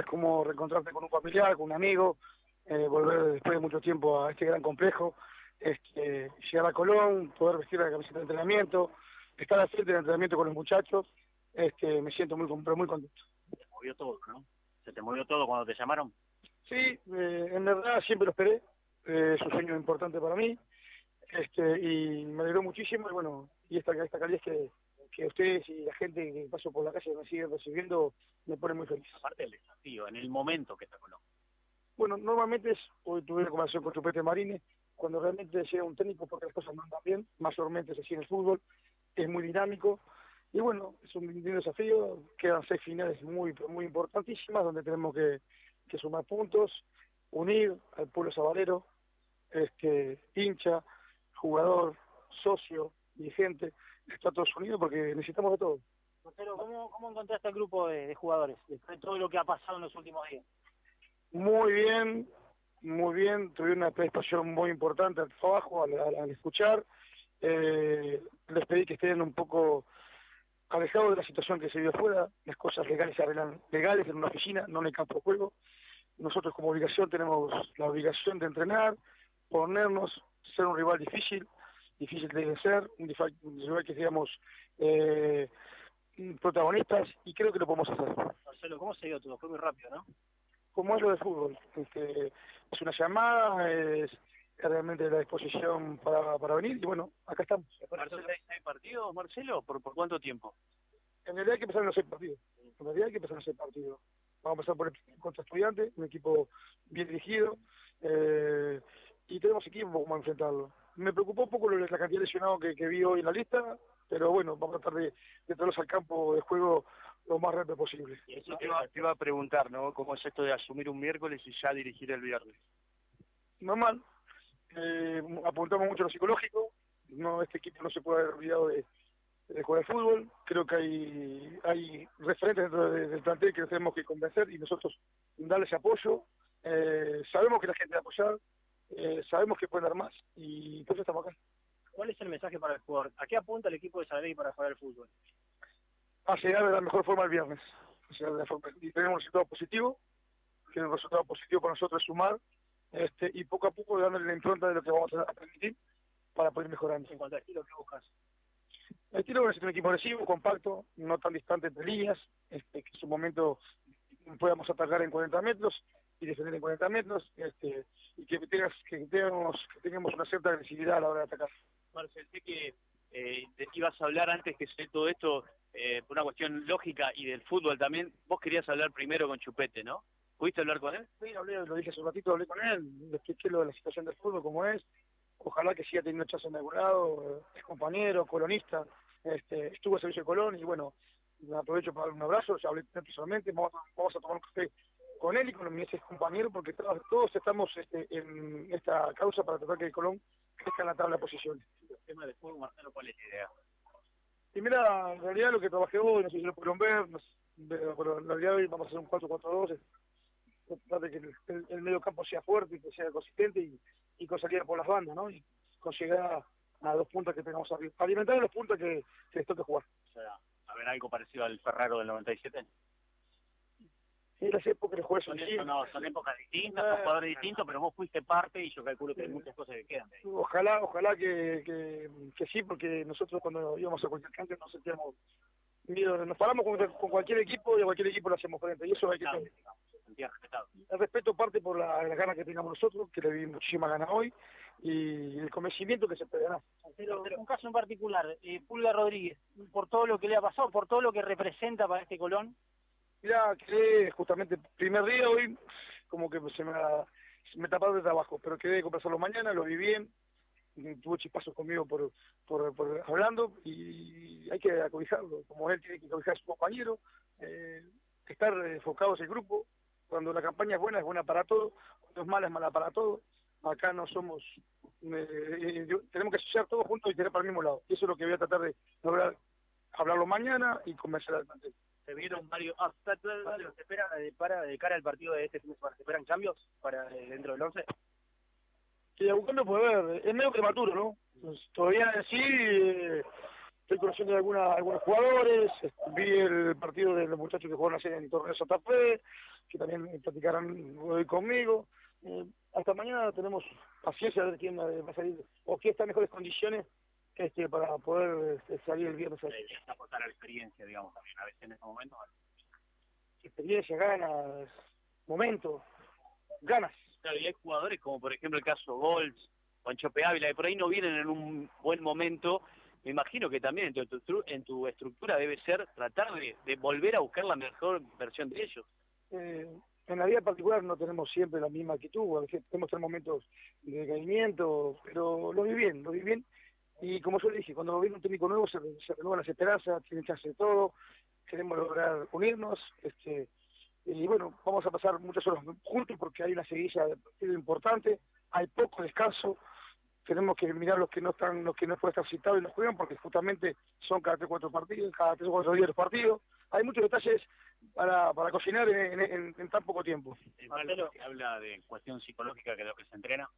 es como reencontrarte con un familiar, con un amigo, eh, volver después de mucho tiempo a este gran complejo, este, llegar a Colón, poder vestir la camiseta de entrenamiento, estar al frente del entrenamiento con los muchachos, este, me siento muy, muy contento. Se movió todo, ¿no? ¿Se te movió todo cuando te llamaron? Sí, eh, en verdad siempre lo esperé, eh, es un sueño importante para mí, este, y me alegró muchísimo, y bueno, y esta, esta calidad es que, que ustedes y la gente que paso por la calle me siguen recibiendo, me pone muy feliz. Aparte del desafío, en el momento que está Colón. Bueno, normalmente es, hoy tuve una conversación con Chupete Marine, cuando realmente llega un técnico porque las cosas mandan bien, mayormente es así en el fútbol, es muy dinámico, y bueno, es un lindo desafío, quedan seis finales muy, muy importantísimas, donde tenemos que, que sumar puntos, unir al pueblo sabalero, este, hincha, jugador, socio, dirigente, está todos unidos porque necesitamos de todo. Pero ¿cómo, ¿cómo encontraste el grupo de, de, jugadores después de todo lo que ha pasado en los últimos días? Muy bien, muy bien, tuve una predisposición muy importante al trabajo, al, al, al escuchar. Eh, les pedí que estén un poco alejados de la situación que se dio afuera, las cosas legales se arreglan legales en una oficina, no en el campo de juego. Nosotros como obligación tenemos la obligación de entrenar, ponernos, ser un rival difícil, difícil de ser, un rival que digamos eh, protagonistas y creo que lo podemos hacer. Marcelo, ¿cómo se dio todo? Fue muy rápido, ¿no? Como lo de fútbol, este, es una llamada, es realmente la disposición para, para venir y bueno, acá estamos. ¿Marcelo seis partidos, Marcelo? ¿Por, ¿Por cuánto tiempo? En realidad hay que empezar en los seis partidos. En realidad hay que empezar en los seis partidos. Vamos a empezar por el contra estudiante, un equipo bien dirigido eh, y tenemos equipo como enfrentarlo. Me preocupó un poco la cantidad de lesionados que, que vi hoy en la lista, pero bueno, vamos a tratar de, de traerlos al campo de juego lo más rápido posible. Y eso te iba, te iba a preguntar, ¿no? ¿Cómo es esto de asumir un miércoles y ya dirigir el viernes? Normal. Eh, apuntamos mucho a lo psicológico. No, este equipo no se puede haber olvidado de, de jugar al fútbol. Creo que hay, hay referentes dentro de, del plantel que tenemos que convencer y nosotros darles apoyo. Eh, sabemos que la gente va a apoyar, eh, sabemos que pueden dar más y por eso estamos acá. ¿Cuál es el mensaje para el jugador? ¿A qué apunta el equipo de Saleri para jugar al fútbol? a llegar de la mejor forma el viernes. De la forma, y tenemos un resultado positivo, que el resultado positivo para nosotros es sumar, este, y poco a poco dándole la impronta de lo que vamos a permitir para poder mejorar. En cuanto al estilo, ¿qué buscas? El estilo es un equipo agresivo, compacto, no tan distante entre líneas, este, que en su momento podamos atacar en 40 metros y defender en 40 metros, este, y que, tengas, que, tengamos, que tengamos una cierta agresividad a la hora de atacar. Marcel, sé que eh, te ibas a hablar antes que sé todo esto eh, por una cuestión lógica y del fútbol también, vos querías hablar primero con Chupete, ¿no? ¿Pudiste hablar con él? Sí, hablé, lo dije hace un ratito, hablé con él, le expliqué lo de la situación del fútbol, como es, ojalá que siga teniendo chance en algún lado, es compañero, colonista, este, estuvo a servicio de Colón y bueno, aprovecho para darle un abrazo, ya hablé personalmente, vamos a, vamos a tomar un café con él y con mis compañeros porque todos, todos estamos este, en esta causa para tratar que Colón crezca en la tabla de posiciones. El tema del fútbol, Marcelo, ¿cuál es la idea? Y mira, en realidad lo que trabajé hoy, no sé si lo pudieron ver, no sé, pero en realidad hoy vamos a hacer un 4-4-2, tratar de que el, el, el, medio campo sea fuerte y que sea consistente y, y con salida por las bandas, ¿no? Y conseguir a, a dos puntos que tengamos arriba. Alimentar los puntos que, que les toque jugar. O sea, a ver algo parecido al Ferraro del 97. Sí, las épocas de juegos son, son, no, son épocas distintas, son jugadores distintos, pero vos fuiste parte y yo calculo que hay muchas cosas que quedan. Ojalá, ojalá que, que, que sí, porque nosotros cuando íbamos a cualquier cancha nos sentíamos miedo, nos paramos con, con, cualquier equipo y a cualquier equipo lo hacemos frente, y eso hay que tener. El respeto parte por la, la ganas que tengamos nosotros, que le di muchísimas ganas hoy, y el convencimiento que se puede ganar. Pero, pero un caso en particular, eh, Pulga Rodríguez, por todo lo que le ha pasado, por todo lo que representa para este Colón, Mira, quedé justamente el primer día hoy, como que se me, me taparon de trabajo, pero quedé de conversarlo mañana, lo vi bien, tuvo chispazos conmigo por, por, por, hablando y hay que acobijarlo, como él tiene que acobijar a su compañero, eh, estar enfocados en el grupo, cuando la campaña es buena, es buena para todo, cuando es mala, es mala para todo, acá no somos, eh, tenemos que asociar todos juntos y tener para el mismo lado, y eso es lo que voy a tratar de lograr, hablarlo mañana y convencer al plantel se vieron varios ¿se espera de, para de cara al partido de este fin de semana? ¿Se esperan cambios para eh, dentro del 11? Sí, cambio puede haber, es medio prematuro, ¿no? Pues, todavía sí eh, estoy conociendo a alguna, algunos jugadores, vi el partido de los muchachos que jugaron ayer en torneo Santa Fe, que también platicarán hoy conmigo. Eh, hasta mañana tenemos paciencia a ver quién va a salir o quién está en mejores condiciones este, para poder este, salir el viernes. aportar a la experiencia, digamos, también a veces en estos momentos. Experiencia, ganas, momento, ganas. Claro, y hay jugadores como por ejemplo el caso Golds, Pancho Ávila, que por ahí no vienen en un buen momento. Me imagino que también en tu, en tu estructura debe ser tratar de, de, volver a buscar la mejor versión de ellos. Eh, en la vida particular no tenemos siempre la misma actitud, a veces tenemos tres momentos de decaimiento, pero lo vi bien, lo vi bien. Y como yo le dije, cuando viene un técnico nuevo se, renuevan las esperanzas, tienen chance de todo, queremos lograr unirnos, este y bueno, vamos a pasar muchas horas juntos porque hay una seguilla importante, hay poco descanso, tenemos que mirar los que no están, los que no pueden estar citados y no juegan porque justamente son cada tres cuatro partidos, cada tres o cuatro días los partidos. Hay muchos detalles para, para cocinar en, tan poco tiempo. que habla de cuestión psicológica que es lo que se entrena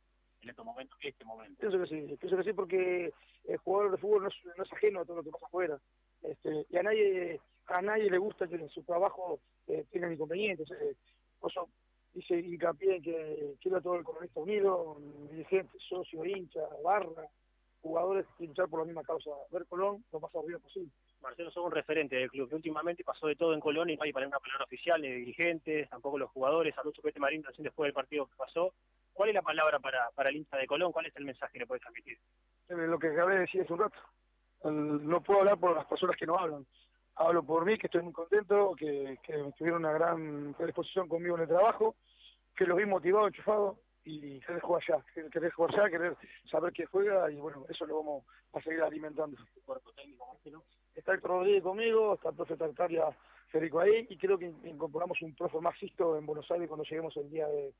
en estos momentos, este momento. Pienso que sí, pienso que sí porque el jugador de fútbol no es, ajeno a todo lo que pasa afuera. Este, y a nadie a nadie le gusta que en su trabajo eh, tengan inconvenientes. Eh. Por eso hice hincapié en que quiero todo el colorista unido, dirigentes, socios, hincha, barra, jugadores que luchar por la misma causa, ver Colón lo más arriba posible. Marcelo, sos un referente del club, que últimamente pasó de todo en Colón y no hay para una palabra oficial de dirigentes, tampoco los jugadores, a Pete Marín recién después del partido que pasó. ¿Cuál es la palabra para, para el hincha de Colón? ¿Cuál es el mensaje que le puede transmitir? Eh, lo que acabé de decir hace un rato. No puedo hablar por las personas que no hablan. Hablo por mí, que estoy muy contento, que, que tuvieron una gran predisposición conmigo en el trajo, que los vi motivados, enchufados, y querer jugar allá, querer jugar allá, querer saber qué juega, y bueno, eso lo vamos a seguir alimentando. cuerpo técnico, Está el Rodríguez conmigo, está el profe Tartaria Federico ahí, y creo que incorporamos un profe más en Buenos Aires cuando lleguemos el día de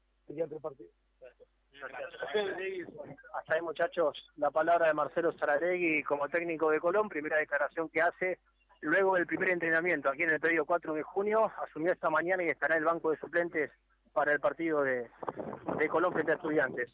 Hasta ahí muchachos, la palabra de Marcelo Saralegui como técnico de Colón, primera declaración que hace luego del primer entrenamiento aquí en el periodo 4 de junio, asumió esta mañana y estará en el banco de suplentes para el partido de, de Colón frente a Estudiantes.